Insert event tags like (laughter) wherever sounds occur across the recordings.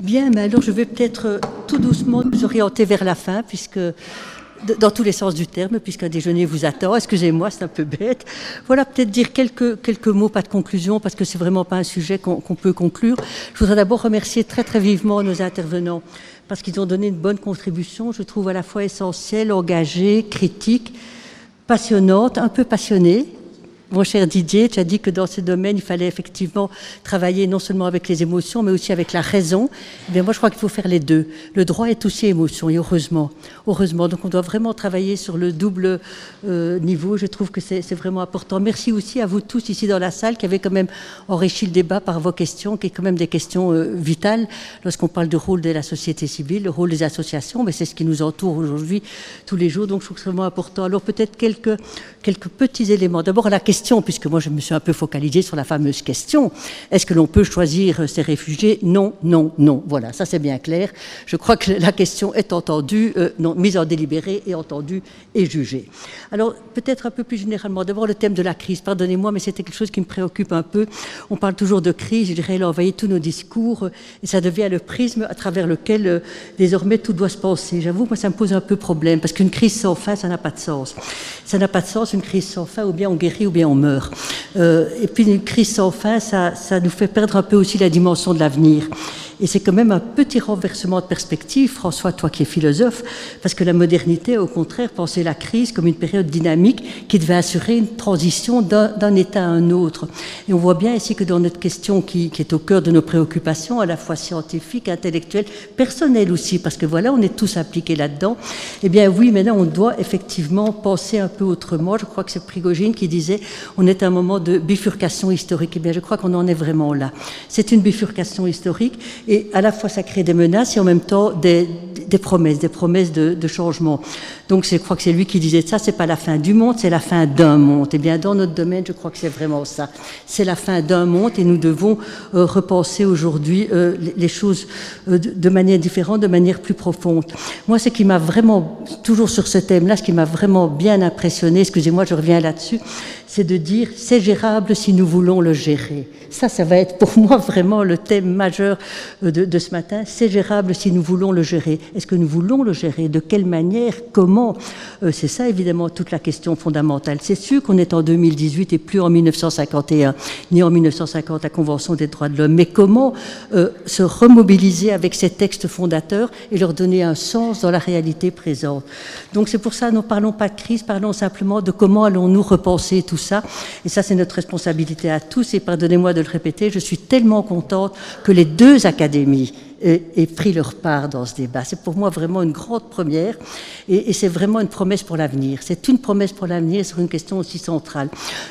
Bien, mais alors je vais peut-être euh, tout doucement nous orienter vers la fin, puisque dans tous les sens du terme, puisqu'un déjeuner vous attend. Excusez-moi, c'est un peu bête. Voilà, peut-être dire quelques, quelques mots, pas de conclusion, parce que c'est vraiment pas un sujet qu'on peut conclure. Je voudrais d'abord remercier très très vivement nos intervenants, parce qu'ils ont donné une bonne contribution, je trouve à la fois essentielle, engagée, critique, passionnante, un peu passionnée, mon cher Didier, tu as dit que dans ce domaine, il fallait effectivement travailler non seulement avec les émotions, mais aussi avec la raison. Eh moi, je crois qu'il faut faire les deux. Le droit est aussi émotion, et heureusement. Heureusement. Donc, on doit vraiment travailler sur le double euh, niveau. Je trouve que c'est vraiment important. Merci aussi à vous tous ici dans la salle qui avez quand même enrichi le débat par vos questions, qui est quand même des questions euh, vitales lorsqu'on parle du rôle de la société civile, le rôle des associations. Mais c'est ce qui nous entoure aujourd'hui, tous les jours. Donc, je trouve que c'est vraiment important. Alors, peut-être quelques, quelques petits éléments. D'abord, la question puisque moi je me suis un peu focalisée sur la fameuse question, est-ce que l'on peut choisir ces réfugiés? Non, non, non. Voilà, ça c'est bien clair. Je crois que la question est entendue, euh, non, mise en délibéré et entendue et jugée. Alors peut-être un peu plus généralement, d'abord le thème de la crise, pardonnez-moi, mais c'était quelque chose qui me préoccupe un peu. On parle toujours de crise, je dirais, là, envahit tous nos discours, euh, et ça devient le prisme à travers lequel euh, désormais tout doit se passer. J'avoue, moi ça me pose un peu problème, parce qu'une crise sans fin, ça n'a pas de sens. Ça n'a pas de sens, une crise sans fin, ou bien on guérit, ou bien meurt. Euh, et puis une crise sans fin, ça, ça nous fait perdre un peu aussi la dimension de l'avenir. Et c'est quand même un petit renversement de perspective, François, toi qui es philosophe, parce que la modernité, au contraire, pensait la crise comme une période dynamique qui devait assurer une transition d'un état à un autre. Et on voit bien ici que dans notre question qui, qui, est au cœur de nos préoccupations, à la fois scientifiques, intellectuelles, personnelles aussi, parce que voilà, on est tous impliqués là-dedans, eh bien oui, maintenant on doit effectivement penser un peu autrement. Je crois que c'est Prigogine qui disait on est à un moment de bifurcation historique. Eh bien, je crois qu'on en est vraiment là. C'est une bifurcation historique et à la fois ça crée des menaces et en même temps des, des promesses, des promesses de, changement. Donc je crois que c'est lui qui disait ça, c'est pas la fin du monde, c'est la fin d'un monde. Et eh bien dans notre domaine, je crois que c'est vraiment ça. C'est la fin d'un monde et nous devons euh, repenser aujourd'hui euh, les choses euh, de, manière différente, de manière plus profonde. Moi, ce qui m'a vraiment, toujours sur ce thème-là, ce qui m'a vraiment bien impressionné, excusez-moi, je reviens là-dessus, c'est de dire c'est gérable si nous voulons le gérer. Ça, ça va être pour (laughs) moi vraiment le thème majeur de ce matin. C'est gérable si nous voulons le gérer. Est-ce que nous voulons le gérer? De quelle manière? Comment? Euh, C'est ça évidemment toute la question fondamentale. C'est sûr qu'on est en 2018 et plus en 1951, ni en 1950 la Convention des droits de l'homme. Mais comment euh, se remobiliser avec ces textes fondateurs et leur donner un sens dans la réalité présente? Donc c'est pour ça nous parlons pas de crise, parlons simplement de comment allons-nous repenser tout ça. Et ça c'est notre responsabilité à tous. Et pardonnez-moi de le répéter, je suis tellement contente que les deux académies aient pris leur part dans ce débat. C'est pour moi vraiment une grande première et, et c'est vraiment une promesse pour l'avenir. C'est une promesse pour l'avenir sur une question aussi centrale.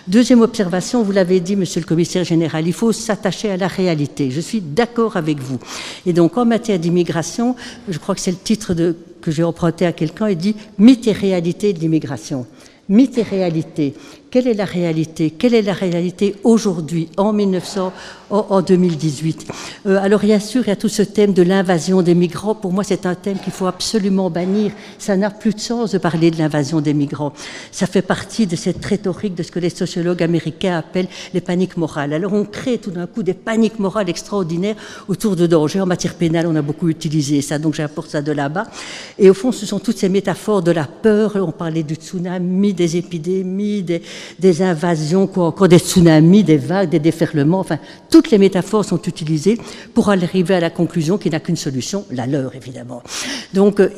Deuxième observation, vous l'avez dit, monsieur le commissaire général, il faut s'attacher à la réalité. Je suis d'accord avec vous. Et donc en matière d'immigration, je crois que c'est le titre que j'ai emprunté à quelqu'un, il dit Mythe et réalité de l'immigration. Mythe et réalité. Quelle est la réalité? Quelle est la réalité aujourd'hui, en 1900, en 2018 euh, Alors bien sûr, il y a tout ce thème de l'invasion des migrants. Pour moi, c'est un thème qu'il faut absolument bannir. Ça n'a plus de sens de parler de l'invasion des migrants. Ça fait partie de cette rhétorique de ce que les sociologues américains appellent les paniques morales. Alors on crée tout d'un coup des paniques morales extraordinaires autour de dangers. En matière pénale, on a beaucoup utilisé ça, donc j'apporte ça de là-bas. Et au fond, ce sont toutes ces métaphores de la peur. On parlait du tsunami, des épidémies, des, des invasions, quoi, encore des tsunamis, des vagues, des déferlements, enfin, toutes les métaphores sont utilisées pour arriver à la conclusion qu'il n'y a qu'une solution, la leur, évidemment. Donc, euh,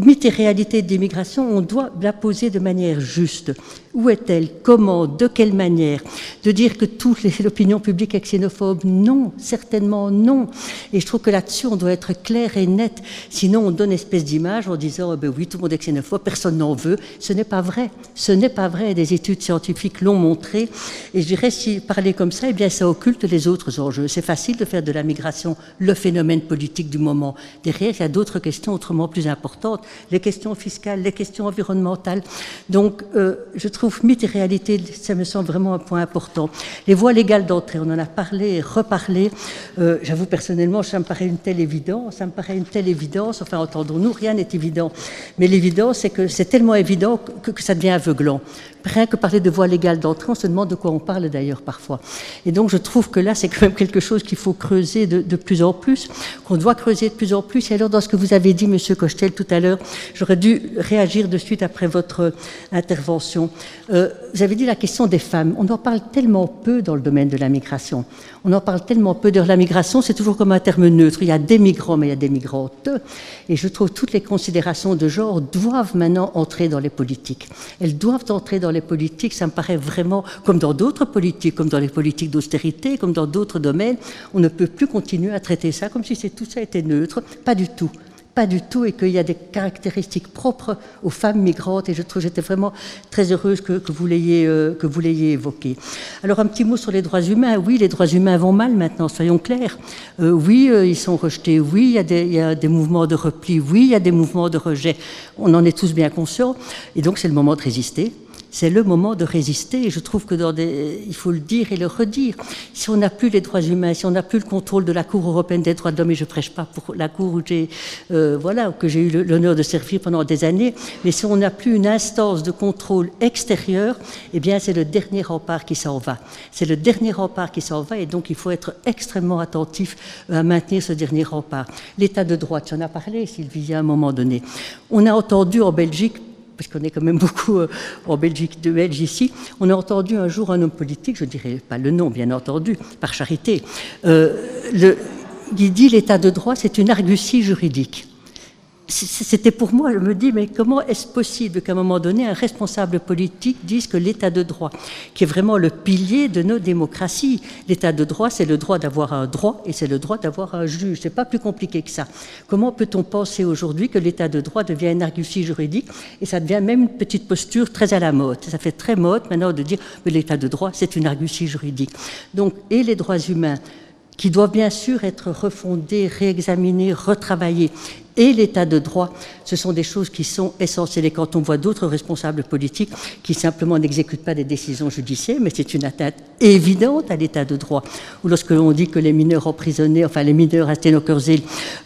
mythe et réalité de l'immigration, on doit la poser de manière juste. Où est-elle? Comment? De quelle manière? De dire que toute l'opinion publique est xénophobe? Non, certainement non. Et je trouve que là-dessus, on doit être clair et net. Sinon, on donne une espèce d'image en disant, oh ben oui, tout le monde est xénophobe, personne n'en veut. Ce n'est pas vrai. Ce n'est pas vrai. Des études scientifiques l'ont montré. Et je dirais, si parler comme ça, eh bien, ça occulte les autres enjeux. C'est facile de faire de la migration le phénomène politique du moment. Derrière, il y a d'autres questions autrement plus importantes les questions fiscales, les questions environnementales. Donc, euh, je trouve mythe et réalité, ça me semble vraiment un point important. Les voies légales d'entrée, on en a parlé et reparlé. Euh, J'avoue personnellement, ça me paraît une telle évidence, ça me paraît une telle évidence. Enfin, entendons-nous, rien n'est évident. Mais l'évidence, c'est que c'est tellement évident que, que, ça devient aveuglant. Rien que parler de voie légale d'entrée, on se demande de quoi on parle d'ailleurs parfois. Et donc je trouve que là, c'est quand même quelque chose qu'il faut creuser de, plus en plus, qu'on doit creuser de plus en plus. Et alors, dans ce que vous avez dit, Monsieur Cochetel, tout à l'heure, j'aurais dû réagir de suite après votre intervention. Euh, vous avez dit la question des femmes. On en parle tellement peu dans le domaine de la migration. On en parle tellement peu. De la migration, c'est toujours comme un terme neutre. Il y a des migrants, mais il y a des migrantes. Et je trouve que toutes les considérations de genre doivent maintenant entrer dans les politiques. Elles doivent entrer dans les politiques. Ça me paraît vraiment, comme dans d'autres politiques, comme dans les politiques d'austérité, comme dans d'autres domaines, on ne peut plus continuer à traiter ça comme si tout ça était neutre. Pas du tout pas du tout et qu'il y a des caractéristiques propres aux femmes migrantes et je trouve j'étais vraiment très heureuse que, vous l'ayez euh, que vous l'ayez évoqué. Alors un petit mot sur les droits humains. Oui, les droits humains vont mal maintenant, soyons clairs. Euh, oui, euh, ils sont rejetés. Oui, il y, a des, mouvements de repli. Oui, il y a des mouvements de rejet. On en est tous bien conscients et donc c'est le moment de résister c'est le moment de résister. Et je trouve que dans des, il faut le dire et le redire. Si on n'a plus les droits humains, si on n'a plus le contrôle de la Cour européenne des droits de l'homme, et je prêche pas pour la Cour où j'ai, euh, voilà, que j'ai eu l'honneur de servir pendant des années, mais si on n'a plus une instance de contrôle extérieur, eh bien, c'est le dernier rempart qui s'en va. C'est le dernier rempart qui s'en va, et donc il faut être extrêmement attentif à maintenir ce dernier rempart. L'état de droit, tu en as parlé, Sylvie, à un moment donné. On a entendu en Belgique parce est quand même beaucoup euh, en Belgique, de Belges ici, on a entendu un jour un homme politique, je ne dirais pas le nom, bien entendu, par charité, euh, le, il dit l'état de droit, c'est une argutie juridique c'était pour moi, je me dis, mais comment est-ce possible qu'à un moment donné, un responsable politique dise que l'état de droit, qui est vraiment le pilier de nos démocraties, l'état de droit, c'est le droit d'avoir un droit et c'est le droit d'avoir un juge. C'est pas plus compliqué que ça. Comment peut-on penser aujourd'hui que l'état de droit devient une argutie juridique et ça devient même une petite posture très à la mode? Ça fait très mode maintenant de dire que l'état de droit, c'est une argutie juridique. Donc, et les droits humains qui doivent bien sûr être refondés, réexaminés, retravaillés et l'état de droit, ce sont des choses qui sont essentielles. Et quand on voit d'autres responsables politiques qui simplement n'exécutent pas des décisions judiciaires, mais c'est une atteinte évidente à l'état de droit. Ou lorsque l'on dit que les mineurs emprisonnés, enfin les mineurs à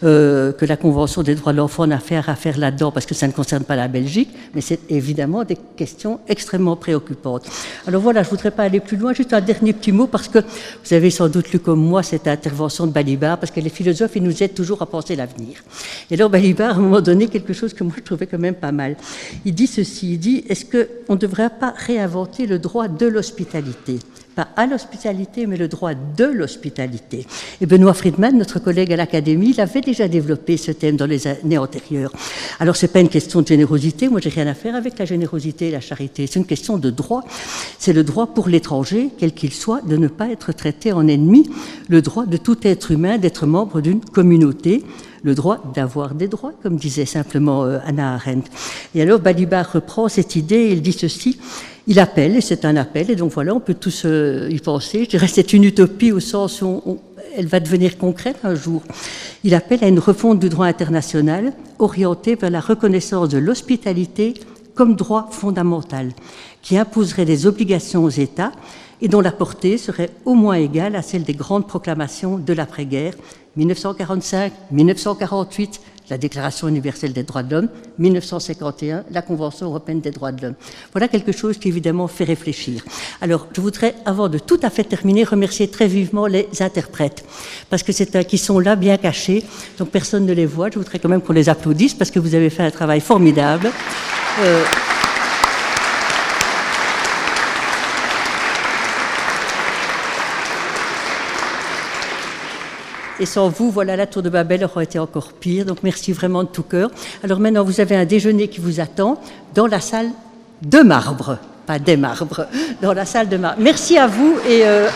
euh, que la Convention des droits de l'enfant n'a affaire à faire là-dedans parce que ça ne concerne pas la Belgique, mais c'est évidemment des questions extrêmement préoccupantes. Alors voilà, je ne voudrais pas aller plus loin, juste un dernier petit mot parce que vous avez sans doute lu comme moi cette intervention de Balibar, parce que les philosophes, ils nous aident toujours à penser l'avenir. Alors Balibar, à un moment donné, quelque chose que moi je trouvais quand même pas mal. Il dit ceci, il dit, est-ce qu'on ne devrait pas réinventer le droit de l'hospitalité? Pas à l'hospitalité, mais le droit de l'hospitalité. Et Benoît Friedman, notre collègue à l'Académie, il avait déjà développé ce thème dans les années antérieures. Alors, c'est pas une question de générosité, moi j'ai rien à faire avec la générosité et la charité, c'est une question de droit. C'est le droit pour l'étranger, quel qu'il soit, de ne pas être traité en ennemi, le droit de tout être humain d'être membre d'une communauté, le droit d'avoir des droits, comme disait simplement euh, Anna Arendt. Et alors Balibar reprend cette idée, il dit ceci, il appelle, et c'est un appel, et donc voilà, on peut tous euh, y penser. Je dirais c'est une utopie au sens où elle va devenir concrète un jour. Il appelle à une refonte du droit international orientée vers la reconnaissance de l'hospitalité comme droit fondamental, qui imposerait des obligations aux États et dont la portée serait au moins égale à celle des grandes proclamations de l'après-guerre, 1945, 1948, la Déclaration universelle des droits de l'homme, 1951, la Convention européenne des droits de l'homme. Voilà quelque chose qui évidemment fait réfléchir. Alors, je voudrais, avant de tout à fait terminer, remercier très vivement les interprètes, parce que c'est qui sont là bien cachés, donc personne ne les voit. Je voudrais quand même qu'on les applaudisse parce que vous avez fait un travail formidable. Euh, Et sans vous, voilà, la tour de Babel aurait été encore pire. Donc merci vraiment de tout cœur. Alors maintenant, vous avez un déjeuner qui vous attend dans la salle de marbre, pas des marbres, dans la salle de marbre. Merci à vous et. Euh